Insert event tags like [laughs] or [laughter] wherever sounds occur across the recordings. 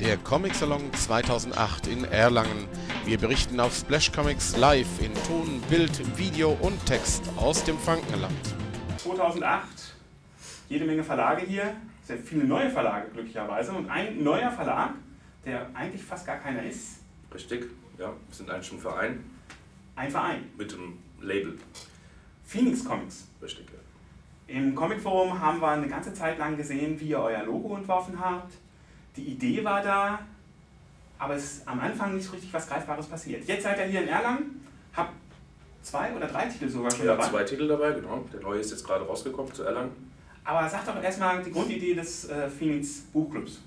der Comic Salon 2008 in Erlangen. Wir berichten auf Splash Comics live in Ton, Bild, Video und Text aus dem Frankenland. 2008, jede Menge Verlage hier, sehr viele neue Verlage glücklicherweise und ein neuer Verlag, der eigentlich fast gar keiner ist. Richtig, ja, wir sind eigentlich ein Verein. Ein Verein. Mit einem Label. Phoenix Comics. Richtig, ja. Im Comic Forum haben wir eine ganze Zeit lang gesehen, wie ihr euer Logo entworfen habt. Die Idee war da, aber es ist am Anfang nicht so richtig was Greifbares passiert. Jetzt seid ihr hier in Erlangen, habt zwei oder drei Titel sogar schon ja, dabei. zwei Titel dabei, genau. Der neue ist jetzt gerade rausgekommen zu Erlangen. Aber sag doch erstmal die Grundidee des äh, Phoenix Buchclubs.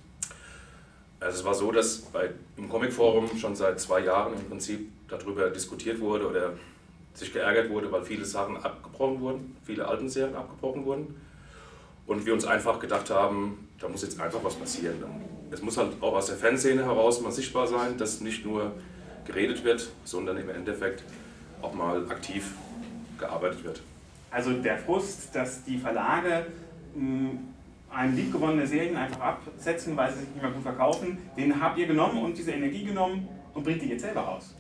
Also es war so, dass bei, im Comic Forum schon seit zwei Jahren im Prinzip darüber diskutiert wurde oder sich geärgert wurde, weil viele Sachen abgebrochen wurden, viele alten Serien abgebrochen wurden. Und wir uns einfach gedacht haben, da muss jetzt einfach was passieren. Es muss halt auch aus der Fanszene heraus mal sichtbar sein, dass nicht nur geredet wird, sondern im Endeffekt auch mal aktiv gearbeitet wird. Also der Frust, dass die Verlage mh, einem liebgewonnene Serien einfach absetzen, weil sie sich nicht mehr gut verkaufen, den habt ihr genommen und diese Energie genommen und bringt die jetzt selber raus.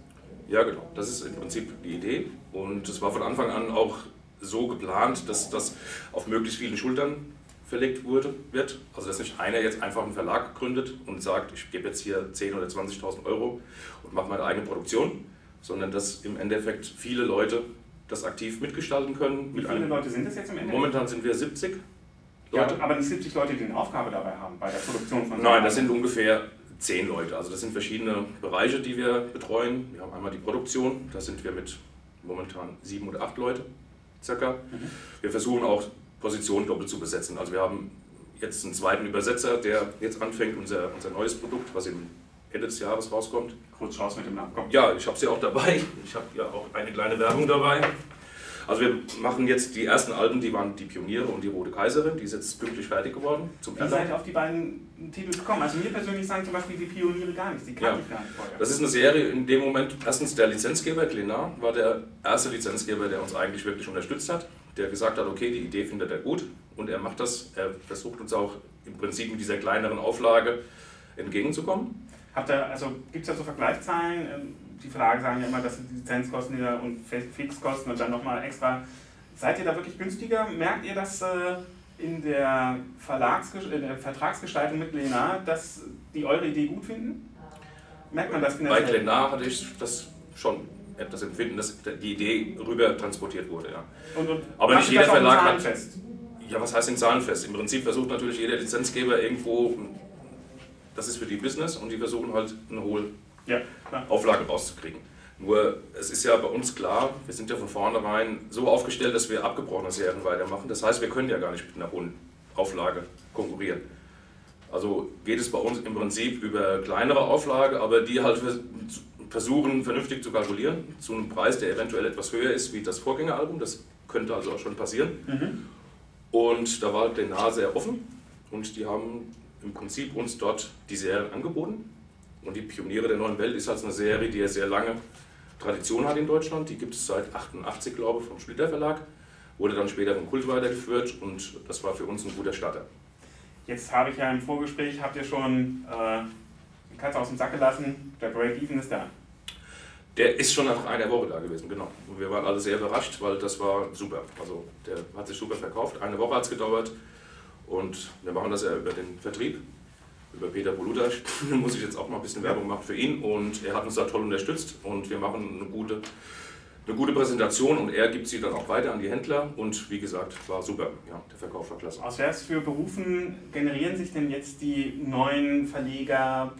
Ja, genau. Das ist im Prinzip die Idee. Und es war von Anfang an auch so geplant, dass das auf möglichst vielen Schultern verlegt wurde, wird. Also dass nicht einer jetzt einfach einen Verlag gründet und sagt, ich gebe jetzt hier 10.000 oder 20.000 Euro und mache meine eigene Produktion, sondern dass im Endeffekt viele Leute das aktiv mitgestalten können. Wie viele Leute sind das jetzt im Endeffekt? Momentan sind wir 70 Leute. Ja, aber nicht 70 Leute, die eine Aufgabe dabei haben bei der Produktion von Nein, das sind ungefähr zehn Leute. Also das sind verschiedene Bereiche, die wir betreuen. Wir haben einmal die Produktion, da sind wir mit momentan sieben oder acht Leute circa. Mhm. Wir versuchen auch Positionen doppelt zu besetzen. Also wir haben jetzt einen zweiten Übersetzer, der jetzt anfängt, unser, unser neues Produkt, was im Ende des Jahres rauskommt. Kurz raus mit dem Namen. Ja, ich habe sie auch dabei. Ich habe ja auch eine kleine Werbung dabei. Also wir machen jetzt die ersten Alben, die waren die Pioniere und die Rote Kaiserin, die ist jetzt pünktlich fertig geworden. Zum Wie seid ihr auf die beiden Titel gekommen? Also mir persönlich sagen zum Beispiel die Pioniere gar nichts, die kannte ja. ich gar nicht vorher. Das ist eine Serie in dem Moment, erstens der Lizenzgeber, Glenar, war der erste Lizenzgeber, der uns eigentlich wirklich unterstützt hat, der gesagt hat, okay, die Idee findet er gut und er macht das, er versucht uns auch im Prinzip mit dieser kleineren Auflage entgegenzukommen. Habt ihr, also gibt es da so Vergleichszahlen? Ähm, die Verlage sagen ja immer, das sind die Lizenzkosten und Fixkosten und dann nochmal extra. Seid ihr da wirklich günstiger? Merkt ihr das äh, in der, in der Vertragsgestaltung mit Lenar, dass die eure Idee gut finden? Merkt man das Bei Lenar hatte ich das schon das Empfinden, dass die Idee rüber transportiert wurde. Ja. Und, und Aber nicht jeder Verlag hat. Ja, was heißt denn zahlenfest? Im Prinzip versucht natürlich jeder Lizenzgeber irgendwo, das ist für die Business und die versuchen halt eine hohe ja, Auflage rauszukriegen. Nur, es ist ja bei uns klar, wir sind ja von vornherein so aufgestellt, dass wir abgebrochene Serien weitermachen. Das heißt, wir können ja gar nicht mit einer hohen Auflage konkurrieren. Also geht es bei uns im Prinzip über kleinere Auflage, aber die halt versuchen vernünftig zu kalkulieren, zu einem Preis, der eventuell etwas höher ist wie das Vorgängeralbum. Das könnte also auch schon passieren. Mhm. Und da war der Nah sehr offen und die haben im Prinzip uns dort die Serien angeboten. Und die Pioniere der neuen Welt ist halt eine Serie, die ja sehr lange Tradition hat in Deutschland. Die gibt es seit 88, glaube ich, vom Splitter Verlag. Wurde dann später vom Kult weitergeführt und das war für uns ein guter Starter. Jetzt habe ich ja im Vorgespräch, habt ihr schon äh, die Katze aus dem Sack gelassen, der Break-Even ist da. Der ist schon nach einer Woche da gewesen, genau. Und wir waren alle sehr überrascht, weil das war super. Also der hat sich super verkauft. Eine Woche hat es gedauert und wir machen das ja über den Vertrieb über Peter Boludasch, [laughs] muss ich jetzt auch mal ein bisschen Werbung machen für ihn und er hat uns da toll unterstützt und wir machen eine gute, eine gute Präsentation und er gibt sie dann auch weiter an die Händler und wie gesagt, war super, ja, der Verkauf war klasse. Aus was für Berufen generieren sich denn jetzt die neuen Verleger,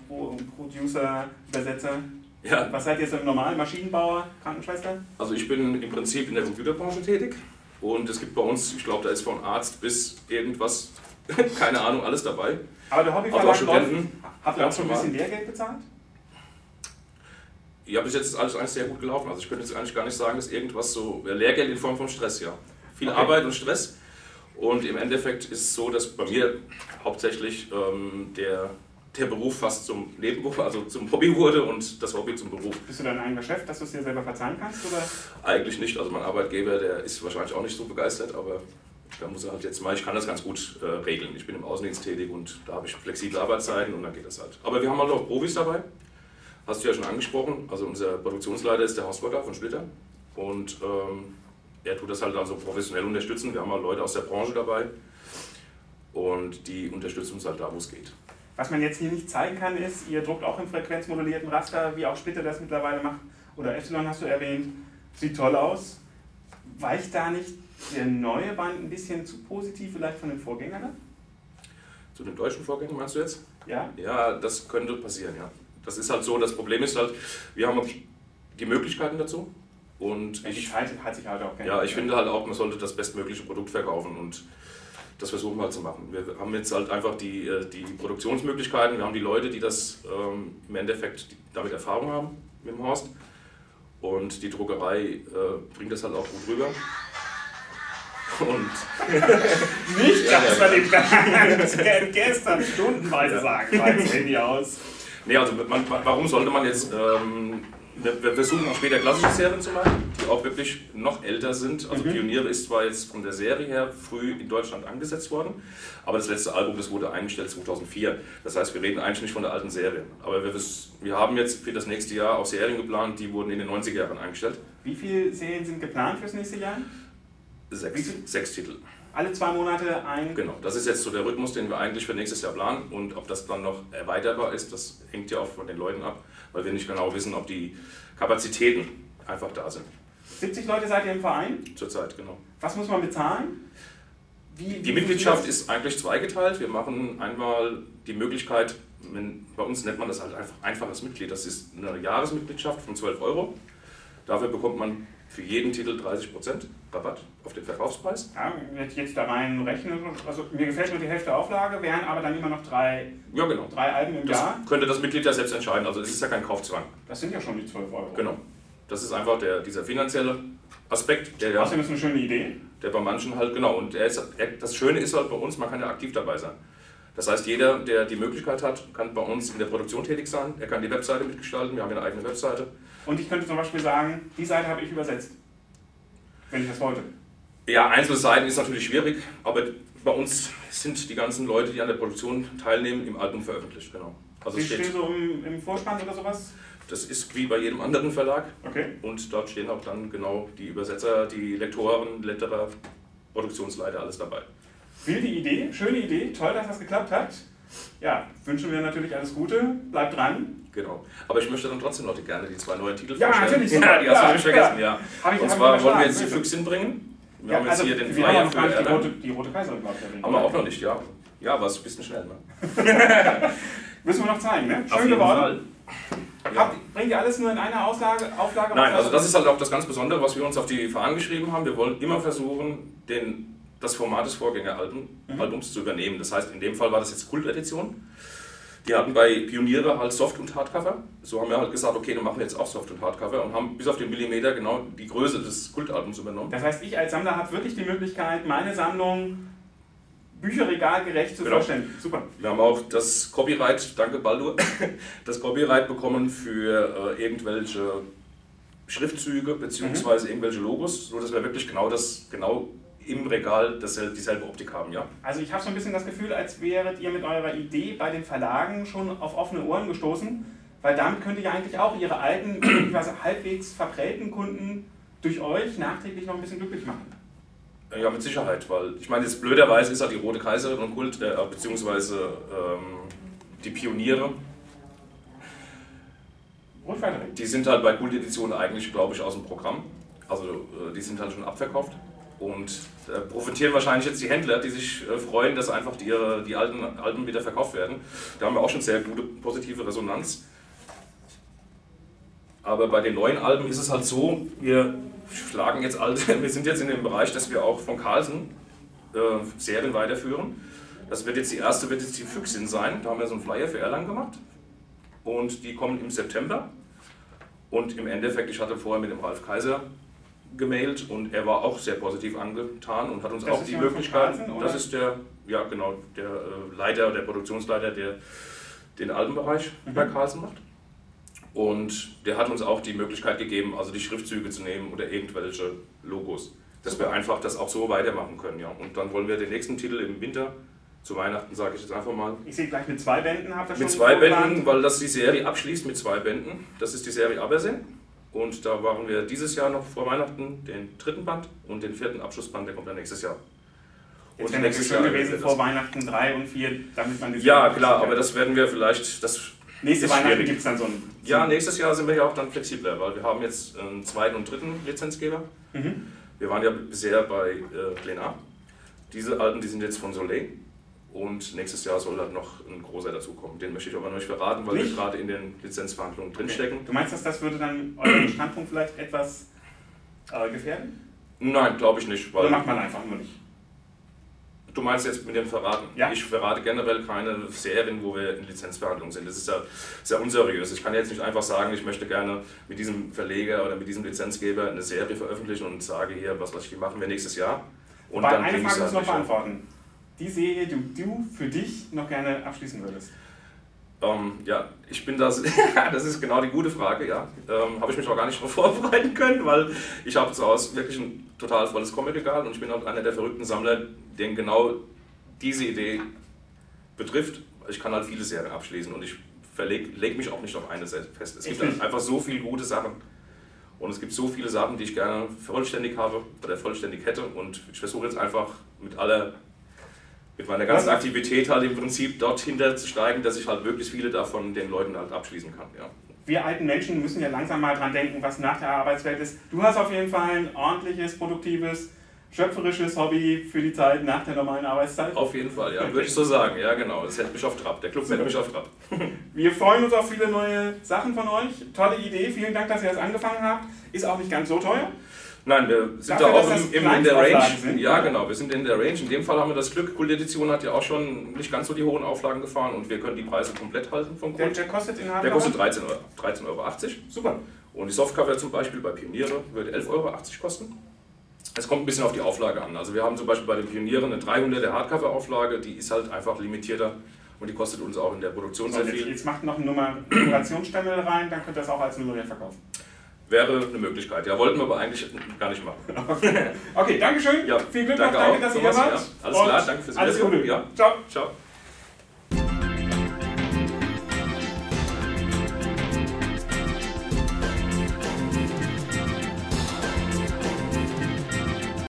Producer, Übersetzer? Ja. Was seid ihr so im normalen Maschinenbauer, Krankenschwester? Also ich bin im Prinzip in der Computerbranche tätig und es gibt bei uns, ich glaube, da ist von Arzt bis irgendwas, [laughs] keine Ahnung, alles dabei. Aber der Hobbyverlag läuft, habt ihr auch schon ein bisschen Lehrgeld bezahlt? Ja, bis jetzt ist alles eigentlich sehr gut gelaufen. Also ich könnte jetzt eigentlich gar nicht sagen, dass irgendwas so, Lehrgeld in Form von Stress, ja. Viel okay. Arbeit und Stress. Und im Endeffekt ist es so, dass bei mir hauptsächlich ähm, der, der Beruf fast zum Nebenberuf, [laughs] also zum Hobby wurde und das Hobby zum Beruf. Bist du dein eigener Chef, dass du es dir selber verzahlen kannst? Oder? Eigentlich nicht. Also mein Arbeitgeber, der ist wahrscheinlich auch nicht so begeistert, aber da muss er halt jetzt mal, ich kann das ganz gut äh, regeln. Ich bin im Außendienst tätig und da habe ich flexible Arbeitszeiten und dann geht das halt. Aber wir haben halt auch Profis dabei, hast du ja schon angesprochen. Also unser Produktionsleiter ist der Hausberger von Splitter und ähm, er tut das halt also professionell unterstützen. Wir haben halt Leute aus der Branche dabei und die unterstützen uns halt da, wo es geht. Was man jetzt hier nicht zeigen kann, ist, ihr druckt auch im frequenzmodulierten Raster, wie auch Splitter das mittlerweile macht. Oder Epsilon hast du erwähnt. Sieht toll aus. Weicht da nicht der neue Band ein bisschen zu positiv vielleicht von den Vorgängern? Zu den deutschen Vorgängern meinst du jetzt? Ja. Ja, das könnte passieren, ja. Das ist halt so, das Problem ist halt, wir haben die Möglichkeiten dazu. Und ja, ich, halt auch Ja, ich finde halt auch, man sollte das bestmögliche Produkt verkaufen und das versuchen wir halt zu machen. Wir haben jetzt halt einfach die, äh, die Produktionsmöglichkeiten, wir haben die Leute, die das ähm, im Endeffekt damit Erfahrung haben mit dem Horst. Und die Druckerei äh, bringt das halt auch gut rüber. Und [laughs] nicht, dass wir den [laughs] gestern stundenweise ja. sagen, das Handy aus. Nee, also man, warum sollte man jetzt ähm, wir versuchen auch später klassische Serien zu machen, die auch wirklich noch älter sind. Also mhm. Pioniere ist zwar jetzt von der Serie her früh in Deutschland angesetzt worden, aber das letzte Album, das wurde eingestellt 2004. Das heißt, wir reden eigentlich nicht von der alten Serie. Aber wir, wir haben jetzt für das nächste Jahr auch Serien geplant, die wurden in den 90er Jahren eingestellt. Wie viele Serien sind geplant fürs nächste Jahr? Sechs, sechs Titel. Alle zwei Monate ein. Genau, das ist jetzt so der Rhythmus, den wir eigentlich für nächstes Jahr planen. Und ob das dann noch erweiterbar ist, das hängt ja auch von den Leuten ab weil wir nicht genau wissen, ob die Kapazitäten einfach da sind. 70 Leute seid ihr im Verein? Zurzeit, genau. Was muss man bezahlen? Wie, die Mitgliedschaft ist eigentlich zweigeteilt. Wir machen einmal die Möglichkeit, bei uns nennt man das halt einfach einfaches Mitglied. Das ist eine Jahresmitgliedschaft von 12 Euro. Dafür bekommt man für jeden Titel 30% Rabatt auf den Verkaufspreis. Ja, wenn ich jetzt da rein rechne, also mir gefällt nur die Hälfte Auflage, wären aber dann immer noch drei, ja, genau. drei Alben im das Jahr. Könnte das Mitglied ja selbst entscheiden, also es ist ja kein Kaufzwang. Das sind ja schon die 12 Euro. Genau. Das ist einfach der, dieser finanzielle Aspekt, der Außerdem ist eine schöne Idee. Der bei manchen halt, genau. Und ist, das Schöne ist halt bei uns, man kann ja aktiv dabei sein. Das heißt, jeder, der die Möglichkeit hat, kann bei uns in der Produktion tätig sein. Er kann die Webseite mitgestalten, wir haben ja eine eigene Webseite. Und ich könnte zum Beispiel sagen, die Seite habe ich übersetzt. Wenn ich das wollte. Ja, Einzelseiten ist natürlich schwierig, aber bei uns sind die ganzen Leute, die an der Produktion teilnehmen, im Album veröffentlicht, genau. Also die stehen so im, im Vorspann oder sowas? Das ist wie bei jedem anderen Verlag. Okay. Und dort stehen auch dann genau die Übersetzer, die Lektoren, Letterer, Produktionsleiter, alles dabei. Wilde Idee, schöne Idee, toll, dass das geklappt hat. Ja, wünschen wir natürlich alles Gute, bleibt dran. Genau. Aber ich möchte dann trotzdem noch gerne die zwei neuen Titel ja, vorstellen. Natürlich. Ja, die hast du ja, nicht vergessen, ja. ja. Und zwar wollen wir jetzt die Füchsin bringen. Wir ja, haben jetzt also, hier den Flyer für die rote, die rote Kaiserin, glaube ich. Haben wir auch noch nicht, ja. Ja, aber es ist ein bisschen schnell, ne? [laughs] Müssen wir noch zeigen, ne? Schön geworden. Ja. bringt ihr alles nur in einer Auslage, Auflage? Nein, also das ist halt auch das ganz Besondere, was wir uns auf die Fahnen geschrieben haben. Wir wollen immer versuchen, den, das Format des Vorgängeralbums mhm. zu übernehmen. Das heißt, in dem Fall war das jetzt Kultedition. Die hatten bei Pioniere halt Soft- und Hardcover. So haben wir halt gesagt, okay, dann machen wir jetzt auch Soft- und Hardcover und haben bis auf den Millimeter genau die Größe des Kultalbums übernommen. Das heißt, ich als Sammler habe wirklich die Möglichkeit, meine Sammlung bücherregalgerecht zu genau. vorstellen. Super. Wir haben auch das Copyright, danke Baldur, [laughs] das Copyright bekommen für äh, irgendwelche Schriftzüge bzw. Mhm. irgendwelche Logos, sodass wir wirklich genau das genau im Regal dasselbe, dieselbe Optik haben, ja. Also ich habe so ein bisschen das Gefühl, als wäret ihr mit eurer Idee bei den Verlagen schon auf offene Ohren gestoßen, weil damit könnt ihr ja eigentlich auch ihre alten, [clears throat] halbwegs verprellten Kunden durch euch nachträglich noch ein bisschen glücklich machen. Ja, mit Sicherheit, weil ich meine, jetzt blöderweise ist halt die Rote Kaiserin und Kult, äh, beziehungsweise ähm, die Pioniere. Die sind halt bei Kult-Editionen eigentlich, glaube ich, aus dem Programm. Also äh, die sind halt schon abverkauft. Und da profitieren wahrscheinlich jetzt die Händler, die sich äh, freuen, dass einfach die, die alten Alben wieder verkauft werden. Da haben wir auch schon sehr gute positive Resonanz. Aber bei den neuen Alben ist es halt so, wir schlagen jetzt alte, [laughs] wir sind jetzt in dem Bereich, dass wir auch von Carlsen äh, Serien weiterführen. Das wird jetzt die erste, wird jetzt die Füchsin sein. Da haben wir so einen Flyer für Erlangen gemacht. Und die kommen im September. Und im Endeffekt, ich hatte vorher mit dem Ralf Kaiser gemailt und er war auch sehr positiv angetan und hat uns das auch die Möglichkeit, das ist der, ja genau, der äh, Leiter, der Produktionsleiter, der den Albenbereich mhm. bei Carlsen macht. Und der hat uns auch die Möglichkeit gegeben, also die Schriftzüge zu nehmen oder irgendwelche Logos. dass wir einfach das auch so weitermachen können. Ja. Und dann wollen wir den nächsten Titel im Winter zu Weihnachten, sage ich jetzt einfach mal. Ich sehe gleich mit zwei Bänden, habt ihr schon Mit zwei Bänden, weil das die Serie abschließt mit zwei Bänden. Das ist die Serie Abersee. Und da waren wir dieses Jahr noch vor Weihnachten den dritten Band und den vierten Abschlussband, der kommt dann nächstes Jahr. Jetzt wäre es schön gewesen vor Weihnachten drei und vier, damit man das Ja, klar, aber das werden wir vielleicht. Das Nächste Weihnachten gibt es dann so ein. Ja, nächstes Jahr sind wir ja auch dann flexibler, weil wir haben jetzt einen zweiten und dritten Lizenzgeber. Mhm. Wir waren ja bisher bei äh, Plenar. Diese alten, die sind jetzt von Soleil. Und nächstes Jahr soll halt noch ein großer dazukommen. Den möchte ich aber noch nicht verraten, weil nicht? wir gerade in den Lizenzverhandlungen drinstecken. Okay. Du meinst, dass das würde dann euren Standpunkt vielleicht etwas äh, gefährden? Nein, glaube ich nicht. Oder macht man einfach nur nicht? Du meinst jetzt mit dem Verraten? Ja. Ich verrate generell keine Serien, wo wir in Lizenzverhandlungen sind. Das ist ja sehr unseriös. Ich kann jetzt nicht einfach sagen, ich möchte gerne mit diesem Verleger oder mit diesem Lizenzgeber eine Serie veröffentlichen und sage hier, was weiß ich, machen wir nächstes Jahr. Und Bei dann eine Frage muss ich noch beantworten die Serie, die du für dich noch gerne abschließen würdest? Ähm, ja, ich bin das, [laughs] das ist genau die gute Frage, ja. Ähm, habe ich mich auch gar nicht darauf [laughs] vorbereiten können, weil ich habe zu Hause wirklich ein total volles Comic-Regal und ich bin auch einer der verrückten Sammler, den genau diese Idee betrifft. Ich kann halt viele Serien abschließen und ich lege mich auch nicht auf eine fest. Es gibt halt einfach so viele gute Sachen. Und es gibt so viele Sachen, die ich gerne vollständig habe oder vollständig hätte. Und ich versuche jetzt einfach mit aller mit meiner ganzen Aktivität halt im Prinzip dort hinterzusteigen, dass ich halt möglichst viele davon den Leuten halt abschließen kann. Ja. Wir alten Menschen müssen ja langsam mal dran denken, was nach der Arbeitswelt ist. Du hast auf jeden Fall ein ordentliches, produktives, schöpferisches Hobby für die Zeit nach der normalen Arbeitszeit. Auf jeden Fall, ja, würde ich so sagen. Ja, genau. Das hält mich auf Trab. Der Club hält mich auf Trab. [laughs] Wir freuen uns auf viele neue Sachen von euch. Tolle Idee. Vielen Dank, dass ihr das angefangen habt. Ist auch nicht ganz so teuer. Nein, wir sind Dafür, da auch im, im in der Range. Sind, ja, genau, wir sind in der Range. In dem Fall haben wir das Glück, Kult Edition hat ja auch schon nicht ganz so die hohen Auflagen gefahren und wir können die Preise komplett halten vom Kult. Der, der kostet in Der kostet 13,80 Euro. 13 Euro. Super. Und die Softcover zum Beispiel bei Pioniere würde 11,80 Euro kosten. Es kommt ein bisschen auf die Auflage an. Also wir haben zum Beispiel bei den Pionieren eine 300er Hardcover-Auflage, die ist halt einfach limitierter und die kostet uns auch in der Produktion sehr viel. Jetzt macht noch eine Nummerationsstempel rein, dann könnt ihr das auch als nummeriert verkaufen. Wäre eine Möglichkeit. Ja, wollten wir aber eigentlich gar nicht machen. [laughs] Okay, okay Dankeschön. Ja, Viel Glück danke noch. Danke, dass ihr hier wart. Ja, alles klar, danke fürs Alles Gute. Ja. Ciao. Ciao.